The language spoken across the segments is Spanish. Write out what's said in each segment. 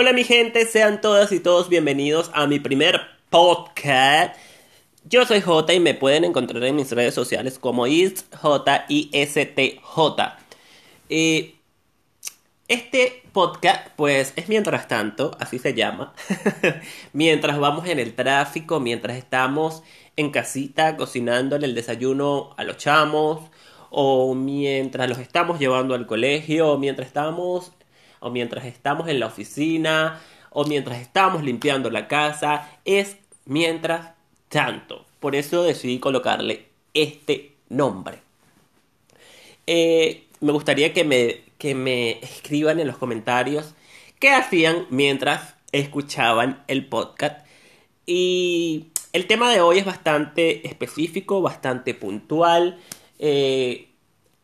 Hola mi gente, sean todas y todos bienvenidos a mi primer podcast. Yo soy J y me pueden encontrar en mis redes sociales como. Eh, este podcast, pues, es mientras tanto, así se llama. mientras vamos en el tráfico, mientras estamos en casita cocinándole el desayuno a los chamos, o mientras los estamos llevando al colegio, o mientras estamos o mientras estamos en la oficina, o mientras estamos limpiando la casa, es mientras tanto. Por eso decidí colocarle este nombre. Eh, me gustaría que me, que me escriban en los comentarios qué hacían mientras escuchaban el podcast. Y el tema de hoy es bastante específico, bastante puntual. Eh,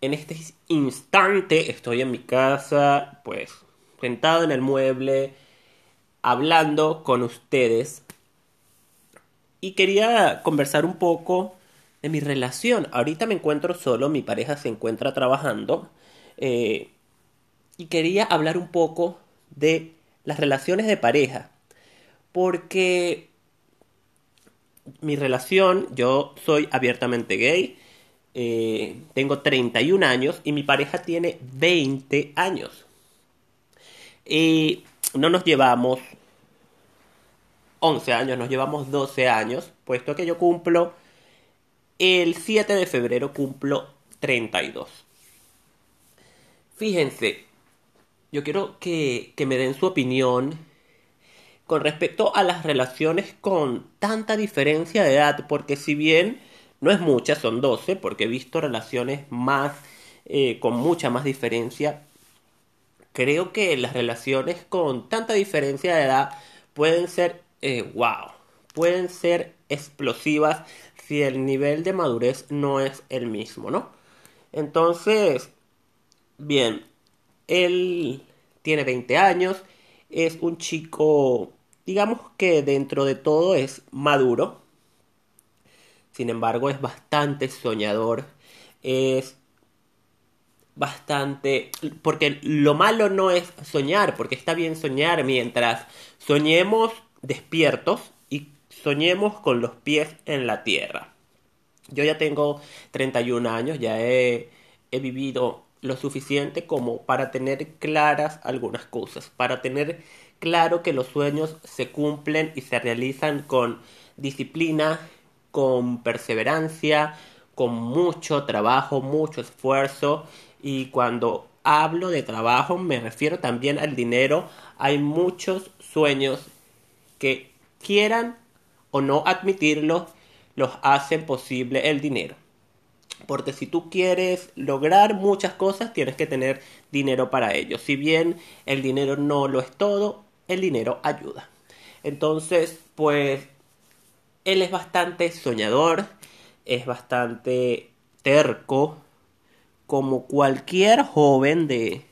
en este instante estoy en mi casa, pues sentado en el mueble, hablando con ustedes. Y quería conversar un poco de mi relación. Ahorita me encuentro solo, mi pareja se encuentra trabajando. Eh, y quería hablar un poco de las relaciones de pareja. Porque mi relación, yo soy abiertamente gay, eh, tengo 31 años y mi pareja tiene 20 años. Y no nos llevamos 11 años, nos llevamos 12 años, puesto que yo cumplo el 7 de febrero cumplo 32. Fíjense, yo quiero que, que me den su opinión con respecto a las relaciones con tanta diferencia de edad, porque si bien no es mucha, son 12, porque he visto relaciones más, eh, con mucha más diferencia, creo que las relaciones con tanta diferencia de edad pueden ser, wow, eh, pueden ser explosivas si el nivel de madurez no es el mismo, ¿no? Entonces, bien, él tiene 20 años, es un chico, digamos que dentro de todo es maduro, sin embargo es bastante soñador, es bastante... Porque lo malo no es soñar, porque está bien soñar mientras soñemos despiertos y soñemos con los pies en la tierra. Yo ya tengo 31 años, ya he, he vivido lo suficiente como para tener claras algunas cosas, para tener claro que los sueños se cumplen y se realizan con disciplina, con perseverancia, con mucho trabajo, mucho esfuerzo y cuando hablo de trabajo me refiero también al dinero. Hay muchos sueños que quieran o no admitirlo, los hacen posible el dinero. Porque si tú quieres lograr muchas cosas, tienes que tener dinero para ello. Si bien el dinero no lo es todo, el dinero ayuda. Entonces, pues, él es bastante soñador, es bastante terco, como cualquier joven de,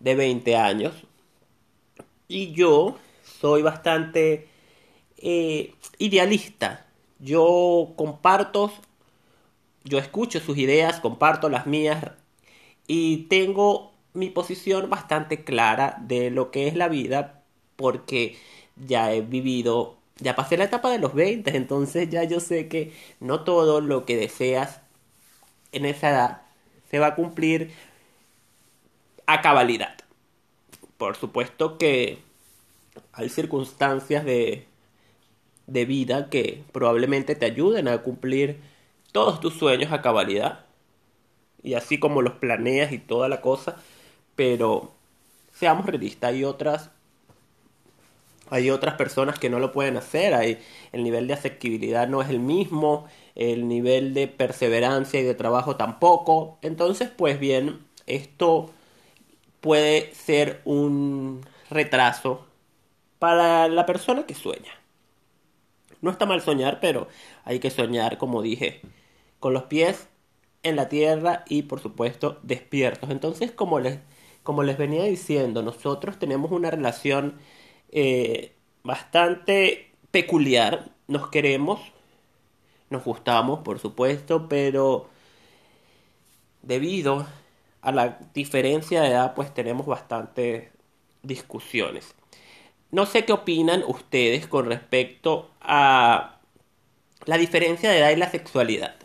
de 20 años. Y yo soy bastante eh, idealista. Yo comparto, yo escucho sus ideas, comparto las mías y tengo mi posición bastante clara de lo que es la vida porque ya he vivido, ya pasé la etapa de los 20, entonces ya yo sé que no todo lo que deseas en esa edad se va a cumplir a cabalidad. Por supuesto que hay circunstancias de, de vida que probablemente te ayuden a cumplir todos tus sueños a cabalidad. Y así como los planeas y toda la cosa. Pero seamos realistas, hay otras hay otras personas que no lo pueden hacer, hay, el nivel de asequibilidad no es el mismo, el nivel de perseverancia y de trabajo tampoco. Entonces, pues bien, esto puede ser un retraso para la persona que sueña. No está mal soñar, pero hay que soñar, como dije, con los pies en la tierra y por supuesto despiertos. Entonces, como les, como les venía diciendo, nosotros tenemos una relación eh, bastante peculiar. Nos queremos, nos gustamos, por supuesto, pero debido a la diferencia de edad, pues tenemos bastantes discusiones. no sé qué opinan ustedes con respecto a la diferencia de edad y la sexualidad.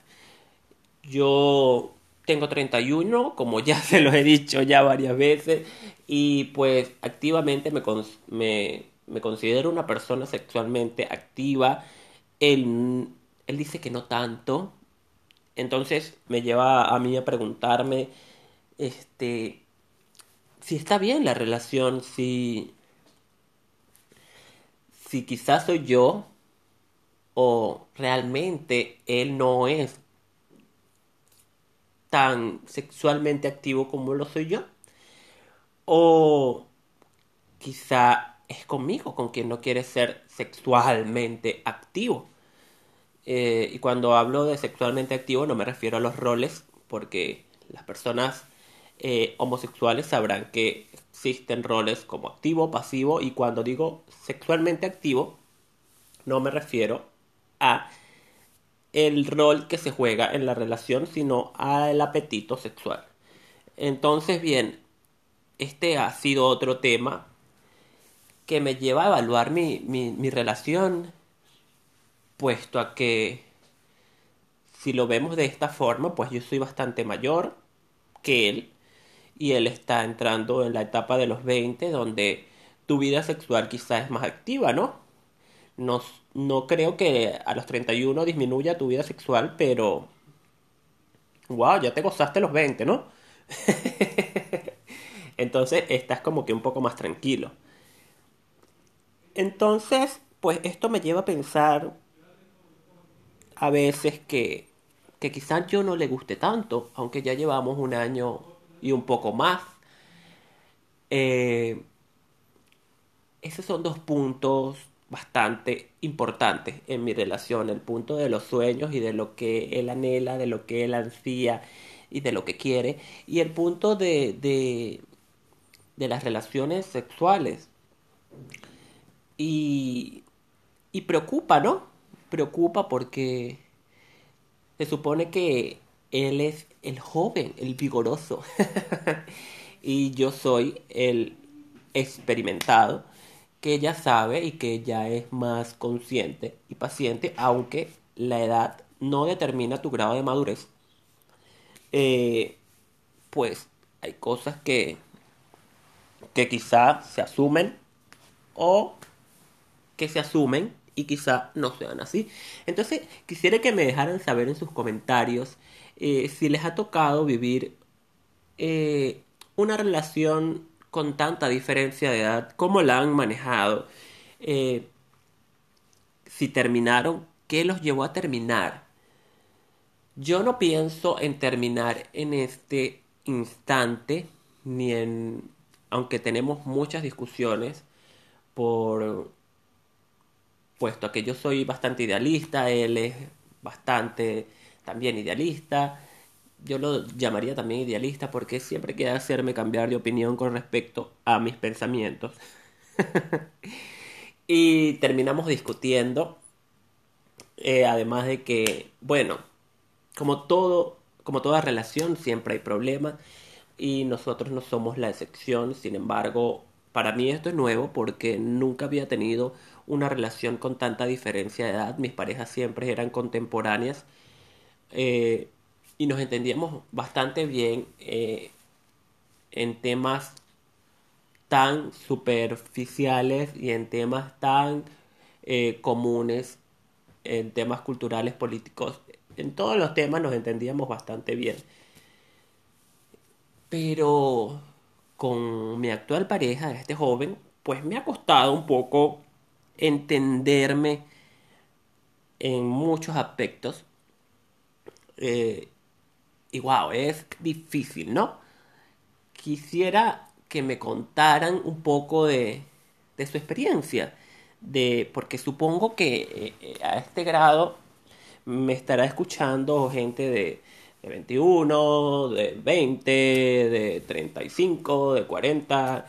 Yo tengo 31, como ya se lo he dicho ya varias veces, y pues activamente me, me, considero una persona sexualmente activa. Él, él dice que no tanto, entonces me lleva a mí a preguntarme, este, si está bien la relación, si, si quizás soy yo o realmente él no es tan sexualmente activo como lo soy yo. O quizá es conmigo con quien no quiere ser sexualmente activo. Eh, y cuando hablo de sexualmente activo no me refiero a los roles, porque las personas eh, homosexuales sabrán que existen roles como activo, pasivo, y cuando digo sexualmente activo, no me refiero a el rol que se juega en la relación, sino al apetito sexual. Entonces, bien, este ha sido otro tema que me lleva a evaluar mi, mi, relación, puesto a que si lo vemos de esta forma, pues yo soy bastante mayor que él y él está entrando en la etapa de los 20 donde tu vida sexual quizás es más activa, ¿no? No, no creo que a los 31 disminuya tu vida sexual, pero... ¡Wow! Ya te gozaste los 20, ¿no? Entonces estás como que un poco más tranquilo. Entonces, pues esto me lleva a pensar a veces que, que quizás yo no le guste tanto, aunque ya llevamos un año y un poco más. Eh, esos son dos puntos bastante importantes en mi relación, el punto de los sueños y de lo que él anhela, de lo que él ansía y de lo que quiere, y el punto de, de, de las relaciones sexuales. Y, y preocupa, ¿no? Preocupa porque se supone que él es el joven, el vigoroso, y yo soy el experimentado que ya sabe y que ya es más consciente y paciente, aunque la edad no determina tu grado de madurez, eh, pues hay cosas que, que quizá se asumen o que se asumen y quizá no sean así. Entonces, quisiera que me dejaran saber en sus comentarios eh, si les ha tocado vivir eh, una relación con tanta diferencia de edad, cómo la han manejado, eh, si terminaron, qué los llevó a terminar. Yo no pienso en terminar en este instante, ni en, aunque tenemos muchas discusiones, por, puesto que yo soy bastante idealista, él es bastante también idealista, yo lo llamaría también idealista porque siempre quiere hacerme cambiar de opinión con respecto a mis pensamientos. y terminamos discutiendo, eh, además de que, bueno, como todo, como toda relación siempre hay problemas y nosotros no somos la excepción, sin embargo, para mí esto es nuevo porque nunca había tenido una relación con tanta diferencia de edad, mis parejas siempre eran contemporáneas. Eh, y nos entendíamos bastante bien eh, en temas tan superficiales y en temas tan eh, comunes, en temas culturales, políticos. En todos los temas nos entendíamos bastante bien. Pero con mi actual pareja, este joven, pues me ha costado un poco entenderme en muchos aspectos. Eh, y wow, es difícil, ¿no? Quisiera que me contaran un poco de, de su experiencia, de, porque supongo que eh, a este grado me estará escuchando gente de, de 21, de 20, de 35, de 40,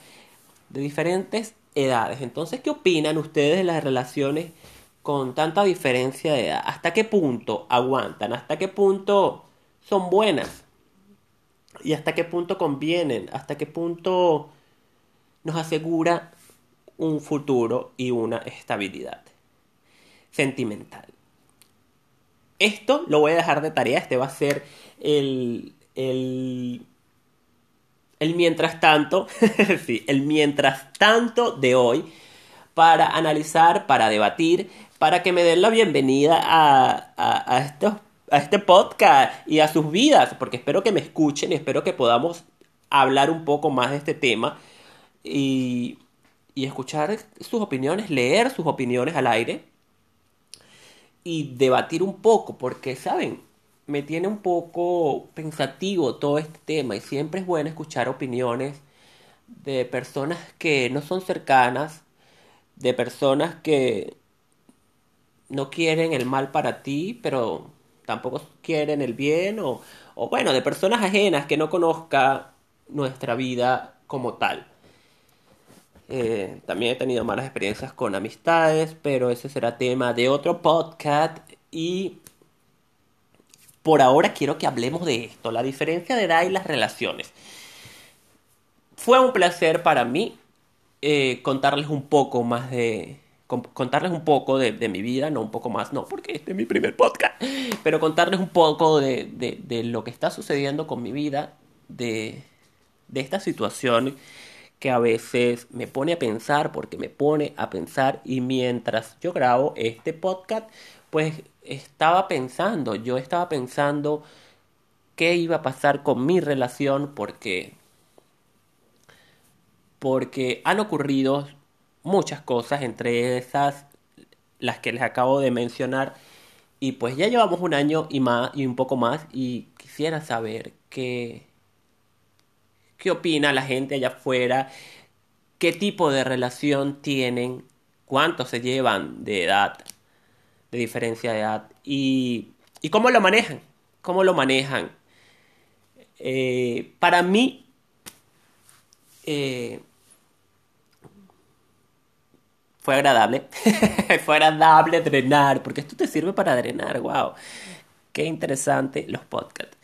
de diferentes edades. Entonces, ¿qué opinan ustedes de las relaciones con tanta diferencia de edad? ¿Hasta qué punto aguantan? ¿Hasta qué punto son buenas y hasta qué punto convienen, hasta qué punto nos asegura un futuro y una estabilidad sentimental. Esto lo voy a dejar de tarea, este va a ser el, el, el mientras tanto, sí, el mientras tanto de hoy para analizar, para debatir, para que me den la bienvenida a, a, estos, a este podcast y a sus vidas, porque espero que me escuchen y espero que podamos hablar un poco más de este tema y, y escuchar sus opiniones, leer sus opiniones al aire y debatir un poco, porque, ¿saben? Me tiene un poco pensativo todo este tema y siempre es bueno escuchar opiniones de personas que no son cercanas, de personas que no quieren el mal para ti, pero tampoco quieren el bien, o, o bueno, de personas ajenas que no conozca nuestra vida como tal. Eh, también he tenido malas experiencias con amistades, pero ese será tema de otro podcast. Y por ahora quiero que hablemos de esto, la diferencia de edad y las relaciones. Fue un placer para mí eh, contarles un poco más de... Contarles un poco de, mi vida, no un poco más, no, porque este es mi primer podcast, pero contarles un poco de, de lo que está sucediendo con mi vida, de, de esta situación que a veces me pone a pensar porque me pone a pensar y mientras yo grabo este podcast pues estaba pensando, yo estaba pensando qué iba a pasar con mi relación porque porque han ocurrido muchas cosas entre esas las que les acabo de mencionar y pues ya llevamos un año y más y un poco más y quisiera saber qué qué opina la gente allá afuera, qué tipo de relación tienen, cuánto se llevan de edad, de diferencia de edad y, y cómo lo manejan, cómo lo manejan. Eh, para mí, eh, fue agradable, fue agradable drenar, porque esto te sirve para drenar, wow, qué interesante los podcasts.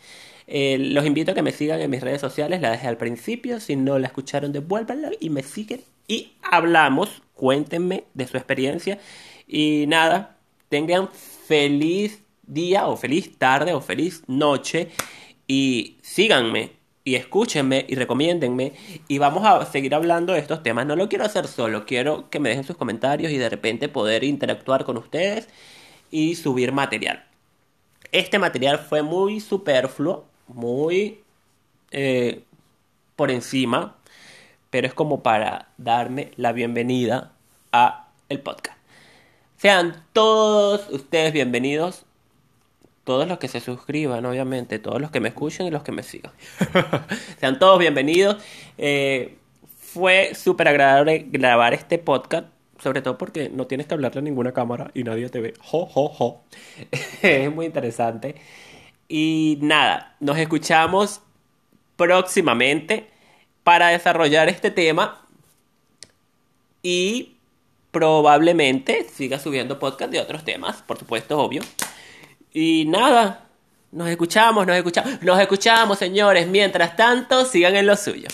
Eh, los invito a que me sigan en mis redes sociales, la dejé al principio, si no la escucharon devuélvanla y me siguen. Y hablamos, cuéntenme de su experiencia. Y nada, tengan feliz día o feliz tarde o feliz noche y síganme y escúchenme y recomiéndenme y vamos a seguir hablando de estos temas. No lo quiero hacer solo, quiero que me dejen sus comentarios y de repente poder interactuar con ustedes y subir material. Este material fue muy superfluo, muy eh, por encima, pero es como para darme la bienvenida a el podcast. Sean todos ustedes bienvenidos, todos los que se suscriban, obviamente, todos los que me escuchen y los que me sigan. Sean todos bienvenidos. Eh, fue súper agradable grabar este podcast, sobre todo porque no tienes que hablarle a ninguna cámara y nadie te ve. Jo, jo, jo. es muy interesante. Y nada, nos escuchamos próximamente para desarrollar este tema y probablemente siga subiendo podcast de otros temas, por supuesto, obvio. Y nada, nos escuchamos, nos escuchamos, nos escuchamos, señores. Mientras tanto, sigan en lo suyo.